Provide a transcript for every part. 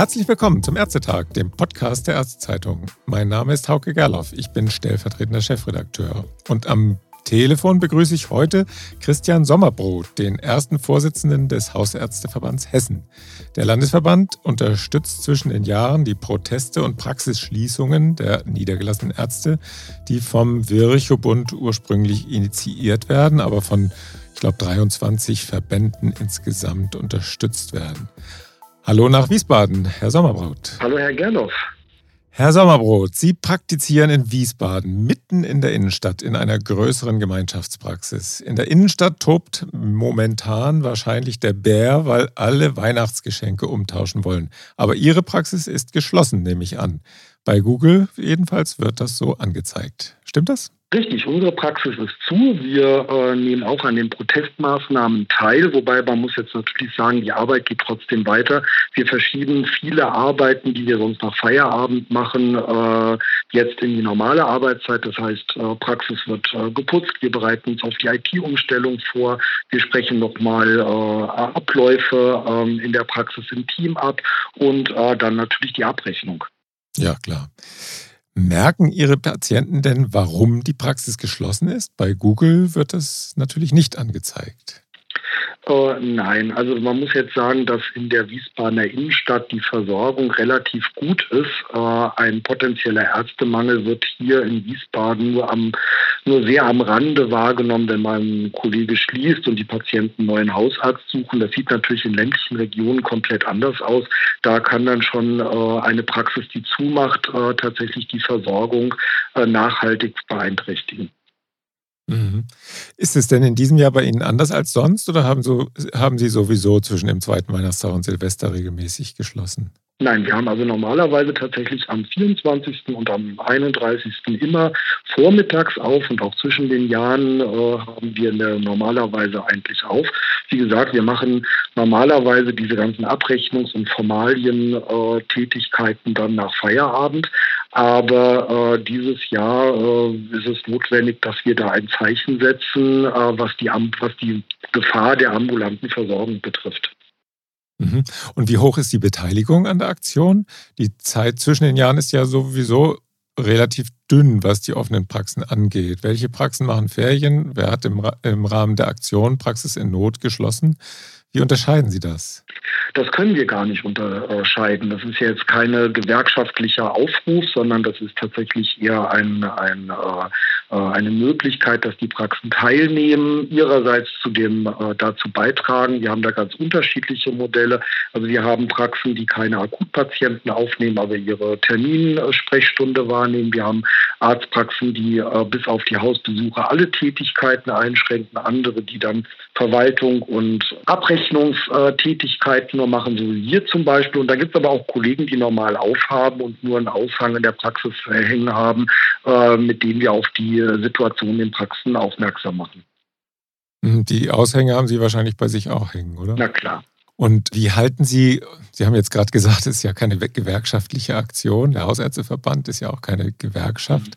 Herzlich willkommen zum Ärztetag, dem Podcast der Ärztezeitung. Mein Name ist Hauke Gerloff, ich bin stellvertretender Chefredakteur. Und am Telefon begrüße ich heute Christian Sommerbrot, den ersten Vorsitzenden des Hausärzteverbands Hessen. Der Landesverband unterstützt zwischen den Jahren die Proteste und Praxisschließungen der niedergelassenen Ärzte, die vom Virchow-Bund ursprünglich initiiert werden, aber von, ich glaube, 23 Verbänden insgesamt unterstützt werden. Hallo nach Wiesbaden, Herr Sommerbrot. Hallo, Herr Gerloff. Herr Sommerbrot, Sie praktizieren in Wiesbaden, mitten in der Innenstadt, in einer größeren Gemeinschaftspraxis. In der Innenstadt tobt momentan wahrscheinlich der Bär, weil alle Weihnachtsgeschenke umtauschen wollen. Aber Ihre Praxis ist geschlossen, nehme ich an. Bei Google jedenfalls wird das so angezeigt. Stimmt das? Richtig, unsere Praxis ist zu. Wir äh, nehmen auch an den Protestmaßnahmen teil, wobei man muss jetzt natürlich sagen, die Arbeit geht trotzdem weiter. Wir verschieben viele Arbeiten, die wir sonst nach Feierabend machen, äh, jetzt in die normale Arbeitszeit. Das heißt, äh, Praxis wird äh, geputzt. Wir bereiten uns auf die IT-Umstellung vor. Wir sprechen nochmal äh, Abläufe ähm, in der Praxis im Team ab und äh, dann natürlich die Abrechnung. Ja, klar. Merken Ihre Patienten denn, warum die Praxis geschlossen ist? Bei Google wird das natürlich nicht angezeigt. Äh, nein, also man muss jetzt sagen, dass in der Wiesbadener Innenstadt die Versorgung relativ gut ist. Äh, ein potenzieller Ärztemangel wird hier in Wiesbaden nur, am, nur sehr am Rande wahrgenommen, wenn mein Kollege schließt und die Patienten einen neuen Hausarzt suchen. Das sieht natürlich in ländlichen Regionen komplett anders aus. Da kann dann schon äh, eine Praxis, die zumacht, äh, tatsächlich die Versorgung äh, nachhaltig beeinträchtigen. Mhm. Ist es denn in diesem Jahr bei Ihnen anders als sonst oder haben, so, haben Sie sowieso zwischen dem zweiten Weihnachtstag und Silvester regelmäßig geschlossen? Nein, wir haben also normalerweise tatsächlich am 24. und am 31. immer vormittags auf und auch zwischen den Jahren äh, haben wir normalerweise eigentlich auf. Wie gesagt, wir machen normalerweise diese ganzen Abrechnungs- und Formalien-Tätigkeiten äh, dann nach Feierabend. Aber äh, dieses Jahr äh, ist es notwendig, dass wir da ein Zeichen setzen, äh, was, die, was die Gefahr der ambulanten Versorgung betrifft. Mhm. Und wie hoch ist die Beteiligung an der Aktion? Die Zeit zwischen den Jahren ist ja sowieso relativ dünn, was die offenen Praxen angeht. Welche Praxen machen Ferien? Wer hat im, im Rahmen der Aktion Praxis in Not geschlossen? Wie unterscheiden Sie das? Das können wir gar nicht unterscheiden. Das ist jetzt keine gewerkschaftlicher Aufruf, sondern das ist tatsächlich eher ein, ein, äh, äh, eine Möglichkeit, dass die Praxen teilnehmen, ihrerseits zu dem äh, dazu beitragen. Wir haben da ganz unterschiedliche Modelle. Also wir haben Praxen, die keine Akutpatienten aufnehmen, aber ihre Terminsprechstunde wahrnehmen. Wir haben Arztpraxen, die äh, bis auf die Hausbesuche alle Tätigkeiten einschränken, andere, die dann Verwaltung und Abrechnungstätigkeiten nur machen, so wie wir zum Beispiel. Und da gibt es aber auch Kollegen, die normal aufhaben und nur einen Aushang in der Praxis hängen haben, äh, mit denen wir auf die Situation in Praxen aufmerksam machen. Hm, die Aushänge haben Sie wahrscheinlich bei sich auch hängen, oder? Na klar. Und wie halten Sie, Sie haben jetzt gerade gesagt, es ist ja keine gewerkschaftliche Aktion, der Hausärzteverband ist ja auch keine Gewerkschaft,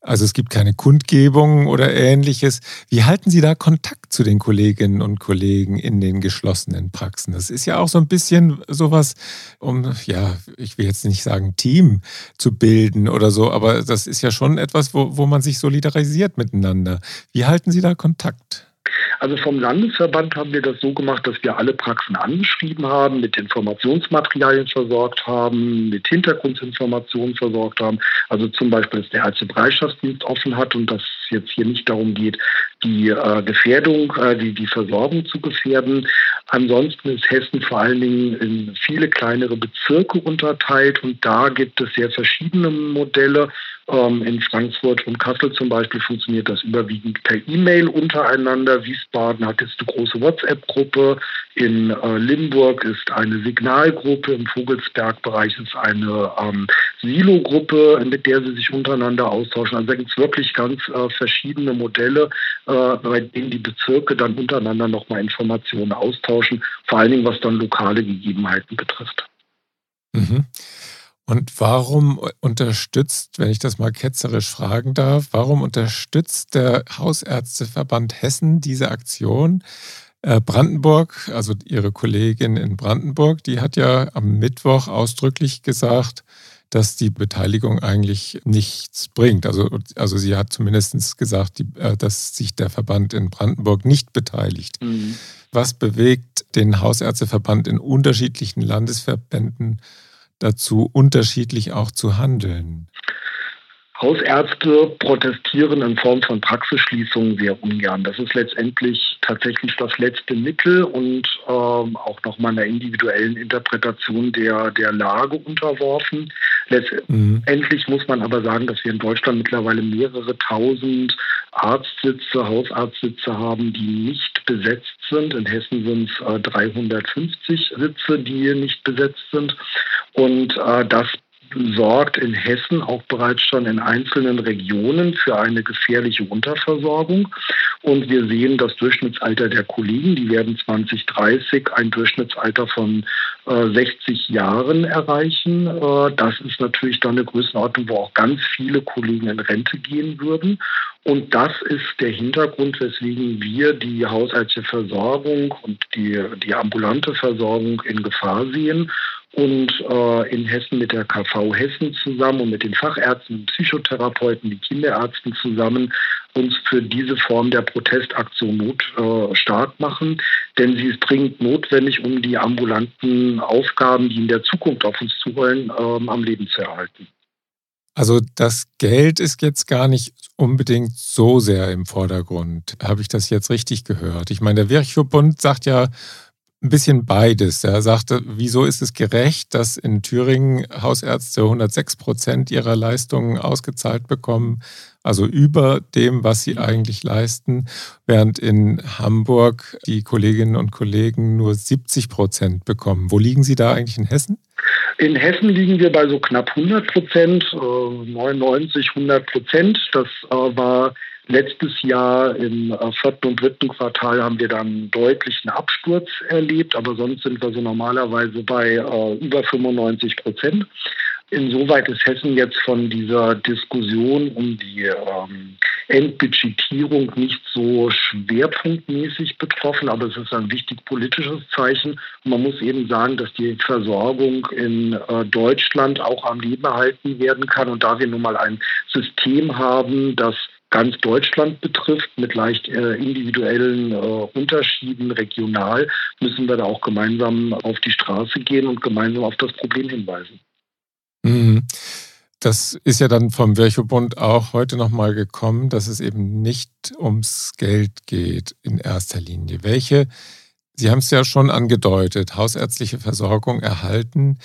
also es gibt keine Kundgebung oder ähnliches. Wie halten Sie da Kontakt zu den Kolleginnen und Kollegen in den geschlossenen Praxen? Das ist ja auch so ein bisschen sowas, um, ja, ich will jetzt nicht sagen Team zu bilden oder so, aber das ist ja schon etwas, wo, wo man sich solidarisiert miteinander. Wie halten Sie da Kontakt? Also vom Landesverband haben wir das so gemacht, dass wir alle Praxen angeschrieben haben, mit Informationsmaterialien versorgt haben, mit Hintergrundinformationen versorgt haben. Also zum Beispiel, dass der Ärztebereitschaftsdienst offen hat und dass es jetzt hier nicht darum geht, die äh, Gefährdung, äh, die, die Versorgung zu gefährden. Ansonsten ist Hessen vor allen Dingen in viele kleinere Bezirke unterteilt und da gibt es sehr verschiedene Modelle. Ähm, in Frankfurt und Kassel zum Beispiel funktioniert das überwiegend per E-Mail untereinander. Wiesbaden hat jetzt eine große WhatsApp-Gruppe. In äh, Limburg ist eine Signalgruppe. Im Vogelsberg-Bereich ist eine ähm, Silo-Gruppe, mit der sie sich untereinander austauschen. Also da gibt es wirklich ganz äh, verschiedene Modelle, äh, bei denen die Bezirke dann untereinander nochmal Informationen austauschen, vor allen Dingen was dann lokale Gegebenheiten betrifft. Mhm. Und warum unterstützt, wenn ich das mal ketzerisch fragen darf, warum unterstützt der Hausärzteverband Hessen diese Aktion? Äh, Brandenburg, also Ihre Kollegin in Brandenburg, die hat ja am Mittwoch ausdrücklich gesagt, dass die Beteiligung eigentlich nichts bringt. Also, also sie hat zumindest gesagt, die, äh, dass sich der Verband in Brandenburg nicht beteiligt. Mhm. Was bewegt den Hausärzteverband in unterschiedlichen Landesverbänden dazu, unterschiedlich auch zu handeln? Hausärzte protestieren in Form von Praxisschließungen sehr ungern. Das ist letztendlich tatsächlich das letzte Mittel und ähm, auch nochmal einer individuellen Interpretation der, der Lage unterworfen. Letztendlich mhm. muss man aber sagen, dass wir in Deutschland mittlerweile mehrere tausend Arztsitze, Hausarztsitze haben, die nicht besetzt sind. In Hessen sind es äh, 350 Sitze, die nicht besetzt sind. Und äh, das sorgt in Hessen auch bereits schon in einzelnen Regionen für eine gefährliche Unterversorgung. Und wir sehen das Durchschnittsalter der Kollegen, die werden 2030 ein Durchschnittsalter von äh, 60 Jahren erreichen. Äh, das ist natürlich dann eine Größenordnung, wo auch ganz viele Kollegen in Rente gehen würden. Und das ist der Hintergrund, weswegen wir die haushaltliche Versorgung und die, die ambulante Versorgung in Gefahr sehen und äh, in Hessen mit der KV Hessen zusammen und mit den Fachärzten und Psychotherapeuten, die Kinderärzten zusammen uns für diese Form der Protestaktion not, äh, stark machen. Denn sie ist dringend notwendig, um die ambulanten Aufgaben, die in der Zukunft auf uns zuholen, äh, am Leben zu erhalten. Also das Geld ist jetzt gar nicht unbedingt so sehr im Vordergrund. Habe ich das jetzt richtig gehört? Ich meine, der Virchow-Bund sagt ja, ein bisschen beides. Er sagte, wieso ist es gerecht, dass in Thüringen Hausärzte 106 Prozent ihrer Leistungen ausgezahlt bekommen, also über dem, was sie eigentlich leisten, während in Hamburg die Kolleginnen und Kollegen nur 70 Prozent bekommen. Wo liegen Sie da eigentlich in Hessen? In Hessen liegen wir bei so knapp 100 Prozent, 99, 100 Prozent. Das äh, war Letztes Jahr im äh, vierten und dritten Quartal haben wir dann deutlichen Absturz erlebt, aber sonst sind wir so normalerweise bei äh, über 95 Prozent. Insoweit ist Hessen jetzt von dieser Diskussion um die ähm, Entbudgetierung nicht so schwerpunktmäßig betroffen, aber es ist ein wichtig politisches Zeichen. Man muss eben sagen, dass die Versorgung in äh, Deutschland auch am Leben erhalten werden kann. Und da wir nun mal ein System haben, das ganz Deutschland betrifft, mit leicht äh, individuellen äh, Unterschieden regional, müssen wir da auch gemeinsam auf die Straße gehen und gemeinsam auf das Problem hinweisen. Mhm. Das ist ja dann vom Virchow-Bund auch heute nochmal gekommen, dass es eben nicht ums Geld geht in erster Linie. Welche, Sie haben es ja schon angedeutet, hausärztliche Versorgung erhalten.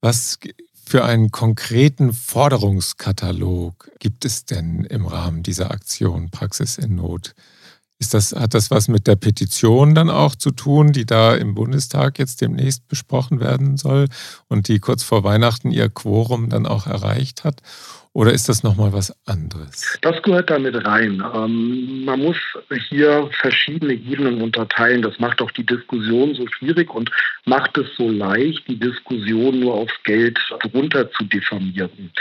Was für einen konkreten Forderungskatalog gibt es denn im Rahmen dieser Aktion Praxis in Not? Ist das, hat das was mit der Petition dann auch zu tun, die da im Bundestag jetzt demnächst besprochen werden soll und die kurz vor Weihnachten ihr Quorum dann auch erreicht hat? Oder ist das nochmal was anderes? Das gehört damit rein. Ähm, man muss hier verschiedene Ebenen unterteilen. Das macht auch die Diskussion so schwierig und macht es so leicht, die Diskussion nur aufs Geld runter zu diffamieren.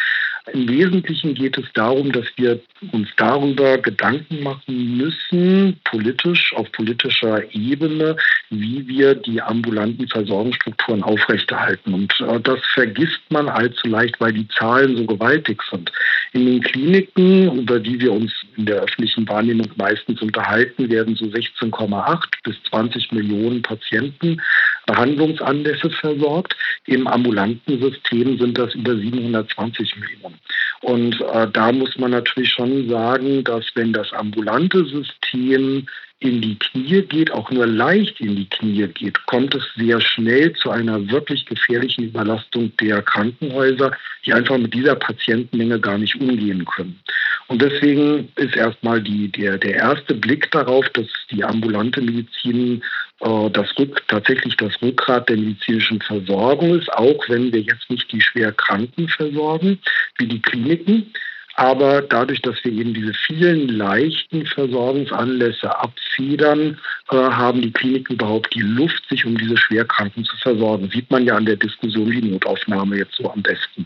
Im Wesentlichen geht es darum, dass wir uns darüber Gedanken machen müssen, politisch, auf politischer Ebene, wie wir die ambulanten Versorgungsstrukturen aufrechterhalten. Und äh, das vergisst man allzu leicht, weil die Zahlen so gewaltig sind. In den Kliniken, über die wir uns in der öffentlichen Wahrnehmung meistens unterhalten, werden so 16,8 bis 20 Millionen Patienten Behandlungsanlässe versorgt. Im ambulanten System sind das über 720 Millionen. Und äh, da muss man natürlich schon sagen, dass wenn das ambulante System in die Knie geht, auch nur leicht in die Knie geht, kommt es sehr schnell zu einer wirklich gefährlichen Überlastung der Krankenhäuser, die einfach mit dieser Patientenmenge gar nicht umgehen können. Und deswegen ist erstmal die, der, der erste Blick darauf, dass die ambulante Medizin das Rück, tatsächlich das Rückgrat der medizinischen Versorgung ist, auch wenn wir jetzt nicht die schwer Kranken versorgen, wie die Kliniken. Aber dadurch, dass wir eben diese vielen leichten Versorgungsanlässe abfedern, äh, haben die Kliniken überhaupt die Luft, sich um diese Schwerkranken zu versorgen. Sieht man ja an der Diskussion die Notaufnahme jetzt so am besten.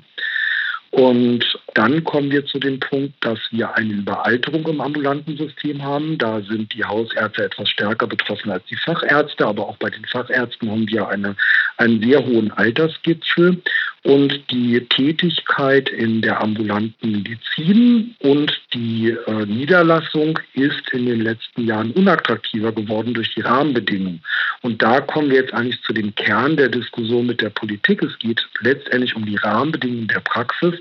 Und dann kommen wir zu dem Punkt, dass wir eine Überalterung im ambulanten System haben. Da sind die Hausärzte etwas stärker betroffen als die Fachärzte, aber auch bei den Fachärzten haben wir eine, einen sehr hohen Altersgipfel. Und die Tätigkeit in der ambulanten Medizin und die äh, Niederlassung ist in den letzten Jahren unattraktiver geworden durch die Rahmenbedingungen. Und da kommen wir jetzt eigentlich zu dem Kern der Diskussion mit der Politik. Es geht letztendlich um die Rahmenbedingungen der Praxis,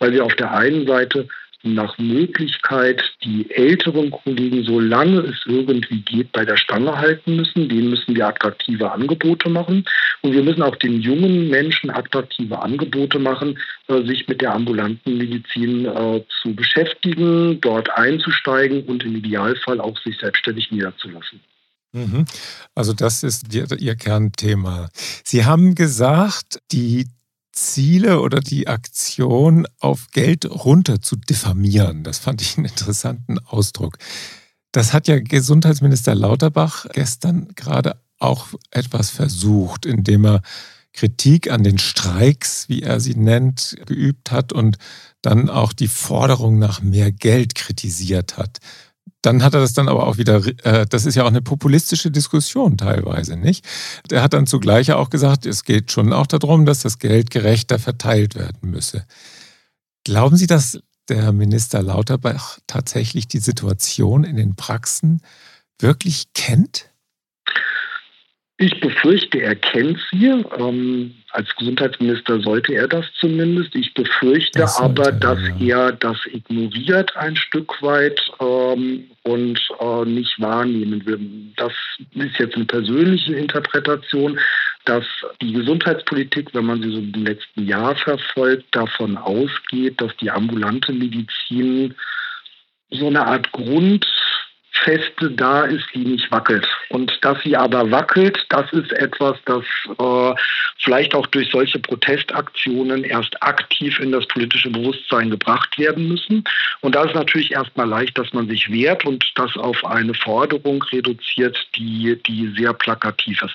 weil wir auf der einen Seite nach Möglichkeit die älteren Kollegen, solange es irgendwie geht, bei der Stange halten müssen. Denen müssen wir attraktive Angebote machen. Und wir müssen auch den jungen Menschen attraktive Angebote machen, äh, sich mit der ambulanten Medizin äh, zu beschäftigen, dort einzusteigen und im Idealfall auch sich selbstständig niederzulassen. Mhm. Also das ist Ihr Kernthema. Sie haben gesagt, die Ziele oder die Aktion auf Geld runter zu diffamieren. Das fand ich einen interessanten Ausdruck. Das hat ja Gesundheitsminister Lauterbach gestern gerade auch etwas versucht, indem er Kritik an den Streiks, wie er sie nennt, geübt hat und dann auch die Forderung nach mehr Geld kritisiert hat dann hat er das dann aber auch wieder, äh, das ist ja auch eine populistische Diskussion teilweise, nicht? Der hat dann zugleich auch gesagt, es geht schon auch darum, dass das Geld gerechter verteilt werden müsse. Glauben Sie, dass der Minister Lauterbach tatsächlich die Situation in den Praxen wirklich kennt? Ich befürchte, er kennt sie. Ähm, als Gesundheitsminister sollte er das zumindest. Ich befürchte das aber, dass ja. er das ignoriert ein Stück weit ähm, und äh, nicht wahrnehmen will. Das ist jetzt eine persönliche Interpretation, dass die Gesundheitspolitik, wenn man sie so im letzten Jahr verfolgt, davon ausgeht, dass die ambulante Medizin so eine Art Grund Feste da ist, die nicht wackelt. Und dass sie aber wackelt, das ist etwas, das äh, vielleicht auch durch solche Protestaktionen erst aktiv in das politische Bewusstsein gebracht werden müssen. Und da ist natürlich erstmal leicht, dass man sich wehrt und das auf eine Forderung reduziert, die, die sehr plakativ ist.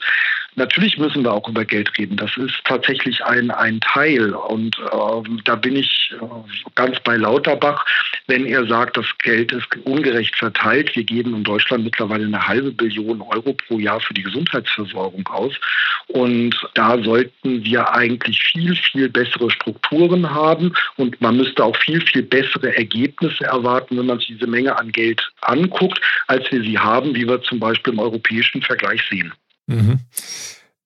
Natürlich müssen wir auch über Geld reden. Das ist tatsächlich ein, ein Teil. Und äh, da bin ich äh, ganz bei Lauterbach, wenn er sagt, das Geld ist ungerecht verteilt. Wir geben in Deutschland mittlerweile eine halbe Billion Euro pro Jahr für die Gesundheitsversorgung aus. Und da sollten wir eigentlich viel, viel bessere Strukturen haben. Und man müsste auch viel, viel bessere Ergebnisse erwarten, wenn man sich diese Menge an Geld anguckt, als wir sie haben, wie wir zum Beispiel im europäischen Vergleich sehen. Mhm.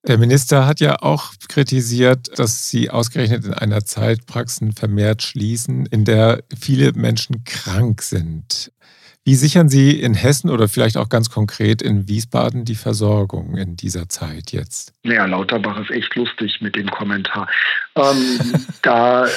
Der Minister hat ja auch kritisiert, dass Sie ausgerechnet in einer Zeit Praxen vermehrt schließen, in der viele Menschen krank sind. Wie sichern Sie in Hessen oder vielleicht auch ganz konkret in Wiesbaden die Versorgung in dieser Zeit jetzt? Naja, Lauterbach ist echt lustig mit dem Kommentar. Ähm, da äh,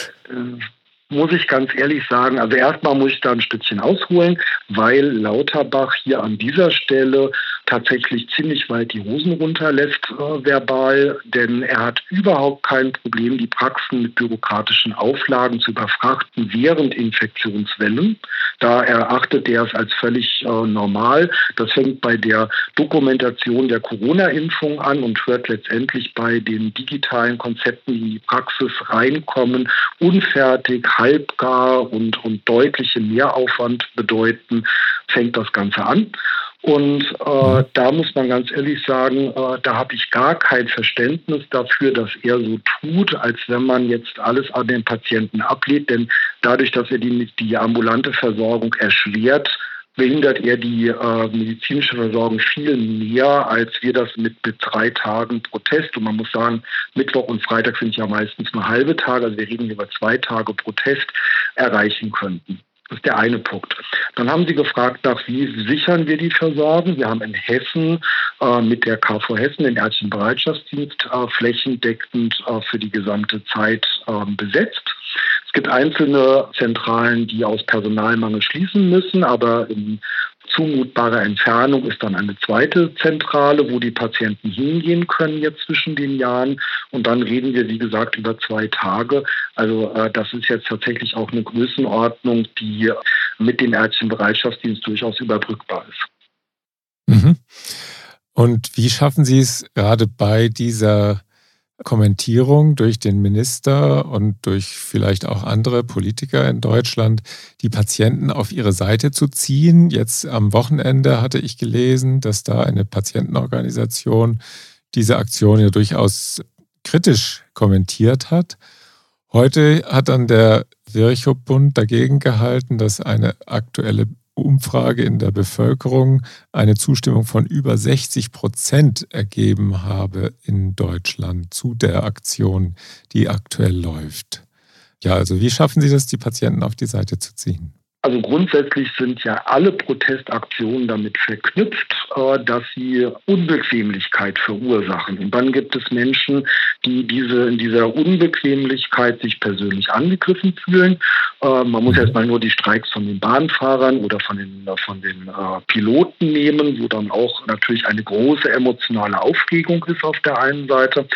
muss ich ganz ehrlich sagen, also erstmal muss ich da ein Stückchen ausholen, weil Lauterbach hier an dieser Stelle tatsächlich ziemlich weit die Hosen runterlässt äh, verbal, denn er hat überhaupt kein Problem, die Praxen mit bürokratischen Auflagen zu überfrachten während Infektionswellen. Da erachtet er es als völlig äh, normal. Das fängt bei der Dokumentation der Corona-Impfung an und hört letztendlich bei den digitalen Konzepten, die in die Praxis reinkommen, unfertig, halbgar und, und deutliche Mehraufwand bedeuten, fängt das Ganze an. Und äh, da muss man ganz ehrlich sagen, äh, da habe ich gar kein Verständnis dafür, dass er so tut, als wenn man jetzt alles an den Patienten ablehnt. Denn dadurch, dass er die, die ambulante Versorgung erschwert, behindert er die äh, medizinische Versorgung viel mehr, als wir das mit, mit drei Tagen Protest. Und man muss sagen, Mittwoch und Freitag sind ja meistens nur halbe Tage, also wir reden über zwei Tage Protest, erreichen könnten. Das ist der eine Punkt. Dann haben Sie gefragt nach, wie sichern wir die Versorgung. Wir haben in Hessen äh, mit der KV Hessen den Ärztlichen Bereitschaftsdienst äh, flächendeckend äh, für die gesamte Zeit ähm, besetzt. Es gibt einzelne Zentralen, die aus Personalmangel schließen müssen, aber in zumutbarer Entfernung ist dann eine zweite Zentrale, wo die Patienten hingehen können jetzt zwischen den Jahren. Und dann reden wir, wie gesagt, über zwei Tage. Also äh, das ist jetzt tatsächlich auch eine Größenordnung, die mit dem ärztlichen Bereitschaftsdienst durchaus überbrückbar ist. Mhm. Und wie schaffen Sie es gerade bei dieser Kommentierung durch den Minister und durch vielleicht auch andere Politiker in Deutschland, die Patienten auf ihre Seite zu ziehen. Jetzt am Wochenende hatte ich gelesen, dass da eine Patientenorganisation diese Aktion ja durchaus kritisch kommentiert hat. Heute hat dann der Virchow-Bund dagegen gehalten, dass eine aktuelle Umfrage in der Bevölkerung eine Zustimmung von über 60 Prozent ergeben habe in Deutschland zu der Aktion, die aktuell läuft. Ja, also wie schaffen Sie das, die Patienten auf die Seite zu ziehen? Also grundsätzlich sind ja alle Protestaktionen damit verknüpft, äh, dass sie Unbequemlichkeit verursachen. Und dann gibt es Menschen, die diese in dieser Unbequemlichkeit sich persönlich angegriffen fühlen. Äh, man muss mhm. erstmal nur die Streiks von den Bahnfahrern oder von den, von den äh, Piloten nehmen, wo dann auch natürlich eine große emotionale Aufregung ist auf der einen Seite.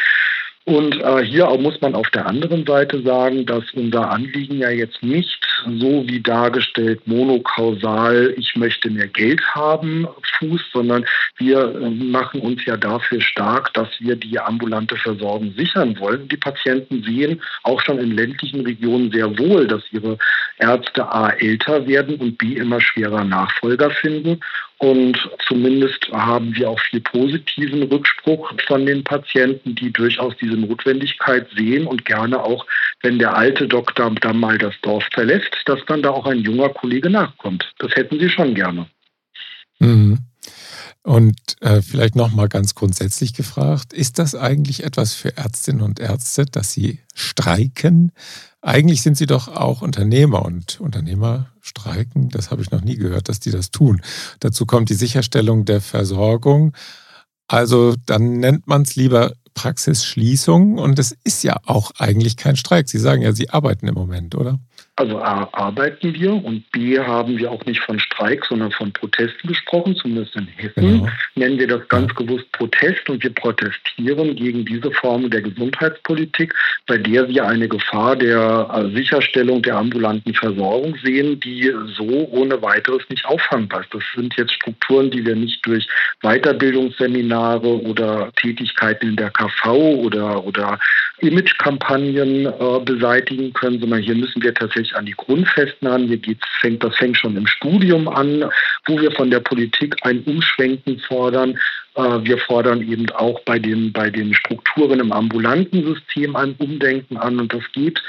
Und äh, hier muss man auf der anderen Seite sagen, dass unser Anliegen ja jetzt nicht so wie dargestellt monokausal, ich möchte mehr Geld haben, fußt, sondern wir äh, machen uns ja dafür stark, dass wir die ambulante Versorgung sichern wollen. Die Patienten sehen auch schon in ländlichen Regionen sehr wohl, dass ihre Ärzte A älter werden und B immer schwerer Nachfolger finden. Und zumindest haben wir auch viel positiven Rückspruch von den Patienten, die durchaus diese Notwendigkeit sehen und gerne auch, wenn der alte Doktor dann mal das Dorf verlässt, dass dann da auch ein junger Kollege nachkommt. Das hätten sie schon gerne. Mhm. Und äh, vielleicht noch mal ganz grundsätzlich gefragt: Ist das eigentlich etwas für Ärztinnen und Ärzte, dass sie streiken? Eigentlich sind sie doch auch Unternehmer und Unternehmer streiken. Das habe ich noch nie gehört, dass die das tun. Dazu kommt die Sicherstellung der Versorgung. Also dann nennt man es lieber Praxisschließung und es ist ja auch eigentlich kein Streik. Sie sagen ja, Sie arbeiten im Moment, oder? Also A arbeiten wir und B haben wir auch nicht von Streik, sondern von Protesten gesprochen, zumindest in Hessen genau. nennen wir das ganz gewusst Protest und wir protestieren gegen diese Form der Gesundheitspolitik, bei der wir eine Gefahr der äh, Sicherstellung der ambulanten Versorgung sehen, die so ohne weiteres nicht auffangbar ist. Das sind jetzt Strukturen, die wir nicht durch Weiterbildungsseminare oder Tätigkeiten in der KV oder, oder Imagekampagnen äh, beseitigen können, sondern hier müssen wir tatsächlich wirklich an die Grundfesten an. Hier geht's, fängt, das fängt schon im Studium an, wo wir von der Politik ein Umschwenken fordern. Äh, wir fordern eben auch bei den, bei den Strukturen im ambulanten System ein Umdenken an. Und das geht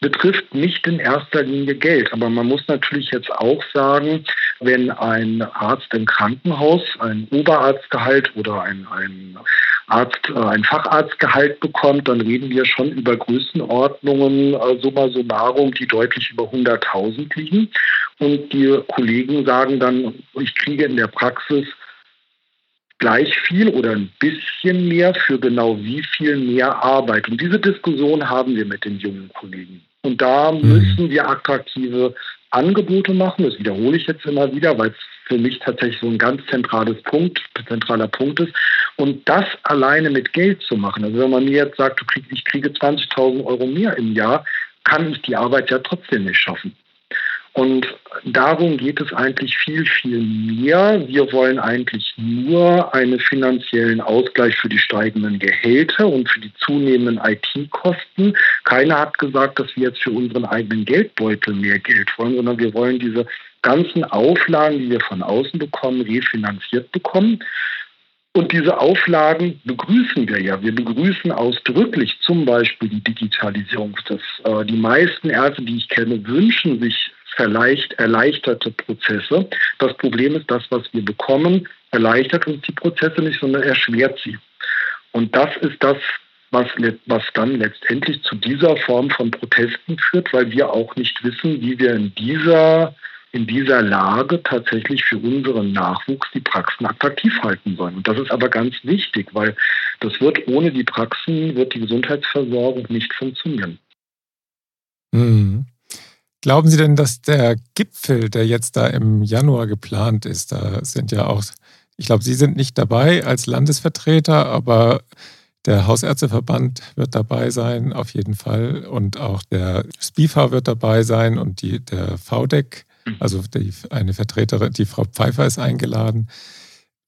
betrifft nicht in erster Linie Geld. Aber man muss natürlich jetzt auch sagen, wenn ein Arzt im Krankenhaus ein Oberarztgehalt oder ein, ein Arzt, äh, ein Facharztgehalt bekommt, dann reden wir schon über Größenordnungen, äh, summa summarum, die deutlich über 100.000 liegen. Und die Kollegen sagen dann, ich kriege in der Praxis gleich viel oder ein bisschen mehr für genau wie viel mehr Arbeit. Und diese Diskussion haben wir mit den jungen Kollegen. Und da mhm. müssen wir attraktive Angebote machen. Das wiederhole ich jetzt immer wieder, weil es für mich tatsächlich so ein ganz zentrales Punkt, zentraler Punkt ist. Und das alleine mit Geld zu machen. Also wenn man mir jetzt sagt, ich kriege 20.000 Euro mehr im Jahr, kann ich die Arbeit ja trotzdem nicht schaffen. Und darum geht es eigentlich viel, viel mehr. Wir wollen eigentlich nur einen finanziellen Ausgleich für die steigenden Gehälter und für die zunehmenden IT-Kosten. Keiner hat gesagt, dass wir jetzt für unseren eigenen Geldbeutel mehr Geld wollen, sondern wir wollen diese ganzen Auflagen, die wir von außen bekommen, refinanziert bekommen. Und diese Auflagen begrüßen wir ja. Wir begrüßen ausdrücklich zum Beispiel die Digitalisierung. Das, äh, die meisten Ärzte, die ich kenne, wünschen sich vielleicht erleichterte Prozesse. Das Problem ist, das, was wir bekommen, erleichtert uns die Prozesse nicht, sondern erschwert sie. Und das ist das, was, was dann letztendlich zu dieser Form von Protesten führt, weil wir auch nicht wissen, wie wir in dieser, in dieser Lage tatsächlich für unseren Nachwuchs die Praxen attraktiv halten sollen. Und das ist aber ganz wichtig, weil das wird ohne die Praxen, wird die Gesundheitsversorgung nicht funktionieren. Mhm. Glauben Sie denn, dass der Gipfel, der jetzt da im Januar geplant ist, da sind ja auch, ich glaube, Sie sind nicht dabei als Landesvertreter, aber der Hausärzteverband wird dabei sein, auf jeden Fall. Und auch der SPIFA wird dabei sein und die, der VDEC, also die, eine Vertreterin, die Frau Pfeiffer ist eingeladen.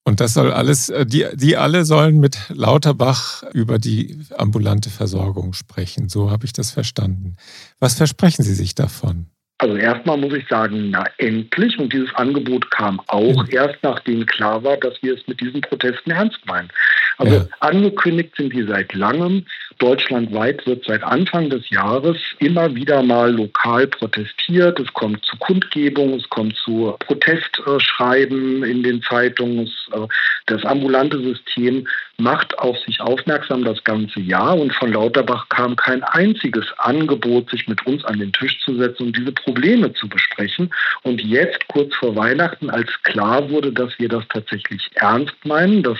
Und das soll alles, äh, die, die alle sollen mit Lauterbach über die ambulante Versorgung sprechen. So habe ich das verstanden. Was versprechen Sie sich davon? Also erstmal muss ich sagen, na endlich. Und dieses Angebot kam auch mhm. erst, nachdem klar war, dass wir es mit diesen Protesten ernst meinen. Also ja. angekündigt sind die seit langem. Deutschlandweit wird seit Anfang des Jahres immer wieder mal lokal protestiert. Es kommt zu Kundgebungen, es kommt zu Protestschreiben in den Zeitungen. Äh, das ambulante System macht auf sich aufmerksam das ganze Jahr und von Lauterbach kam kein einziges Angebot, sich mit uns an den Tisch zu setzen und diese Probleme zu besprechen. Und jetzt, kurz vor Weihnachten, als klar wurde, dass wir das tatsächlich ernst meinen, dass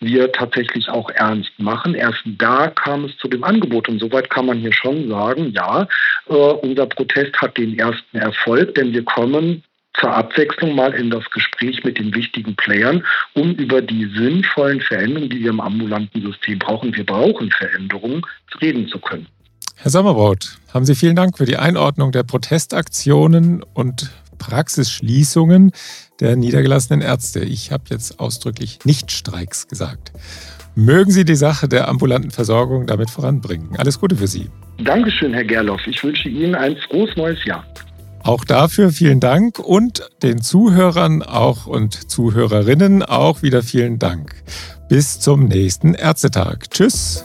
wir tatsächlich auch ernst machen, erst da kam es zu dem Angebot. Und soweit kann man hier schon sagen, ja, äh, unser Protest hat den ersten Erfolg, denn wir kommen zur Abwechslung mal in das Gespräch mit den wichtigen Playern, um über die sinnvollen Veränderungen, die wir im ambulanten System brauchen, wir brauchen Veränderungen, reden zu können. Herr Sommerbrot, haben Sie vielen Dank für die Einordnung der Protestaktionen und Praxisschließungen der niedergelassenen Ärzte. Ich habe jetzt ausdrücklich nicht Streiks gesagt. Mögen Sie die Sache der ambulanten Versorgung damit voranbringen. Alles Gute für Sie. Dankeschön, Herr Gerloff. Ich wünsche Ihnen ein frohes neues Jahr. Auch dafür vielen Dank und den Zuhörern auch und Zuhörerinnen auch wieder vielen Dank. Bis zum nächsten Ärztetag. Tschüss.